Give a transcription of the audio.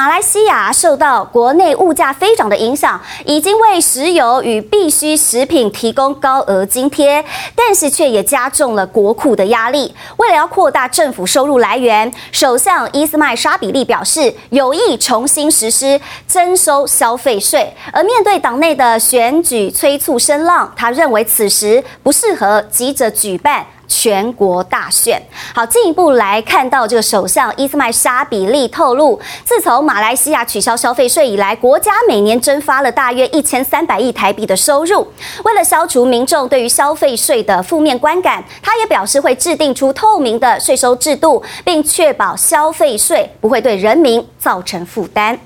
马来西亚受到国内物价飞涨的影响，已经为石油与必需食品提供高额津贴，但是却也加重了国库的压力。为了要扩大政府收入来源，首相伊斯迈沙比利表示有意重新实施征收消费税。而面对党内的选举催促声浪，他认为此时不适合急着举办。全国大选。好，进一步来看到这个首相伊斯迈沙比利透露，自从马来西亚取消消费税以来，国家每年蒸发了大约一千三百亿台币的收入。为了消除民众对于消费税的负面观感，他也表示会制定出透明的税收制度，并确保消费税不会对人民造成负担。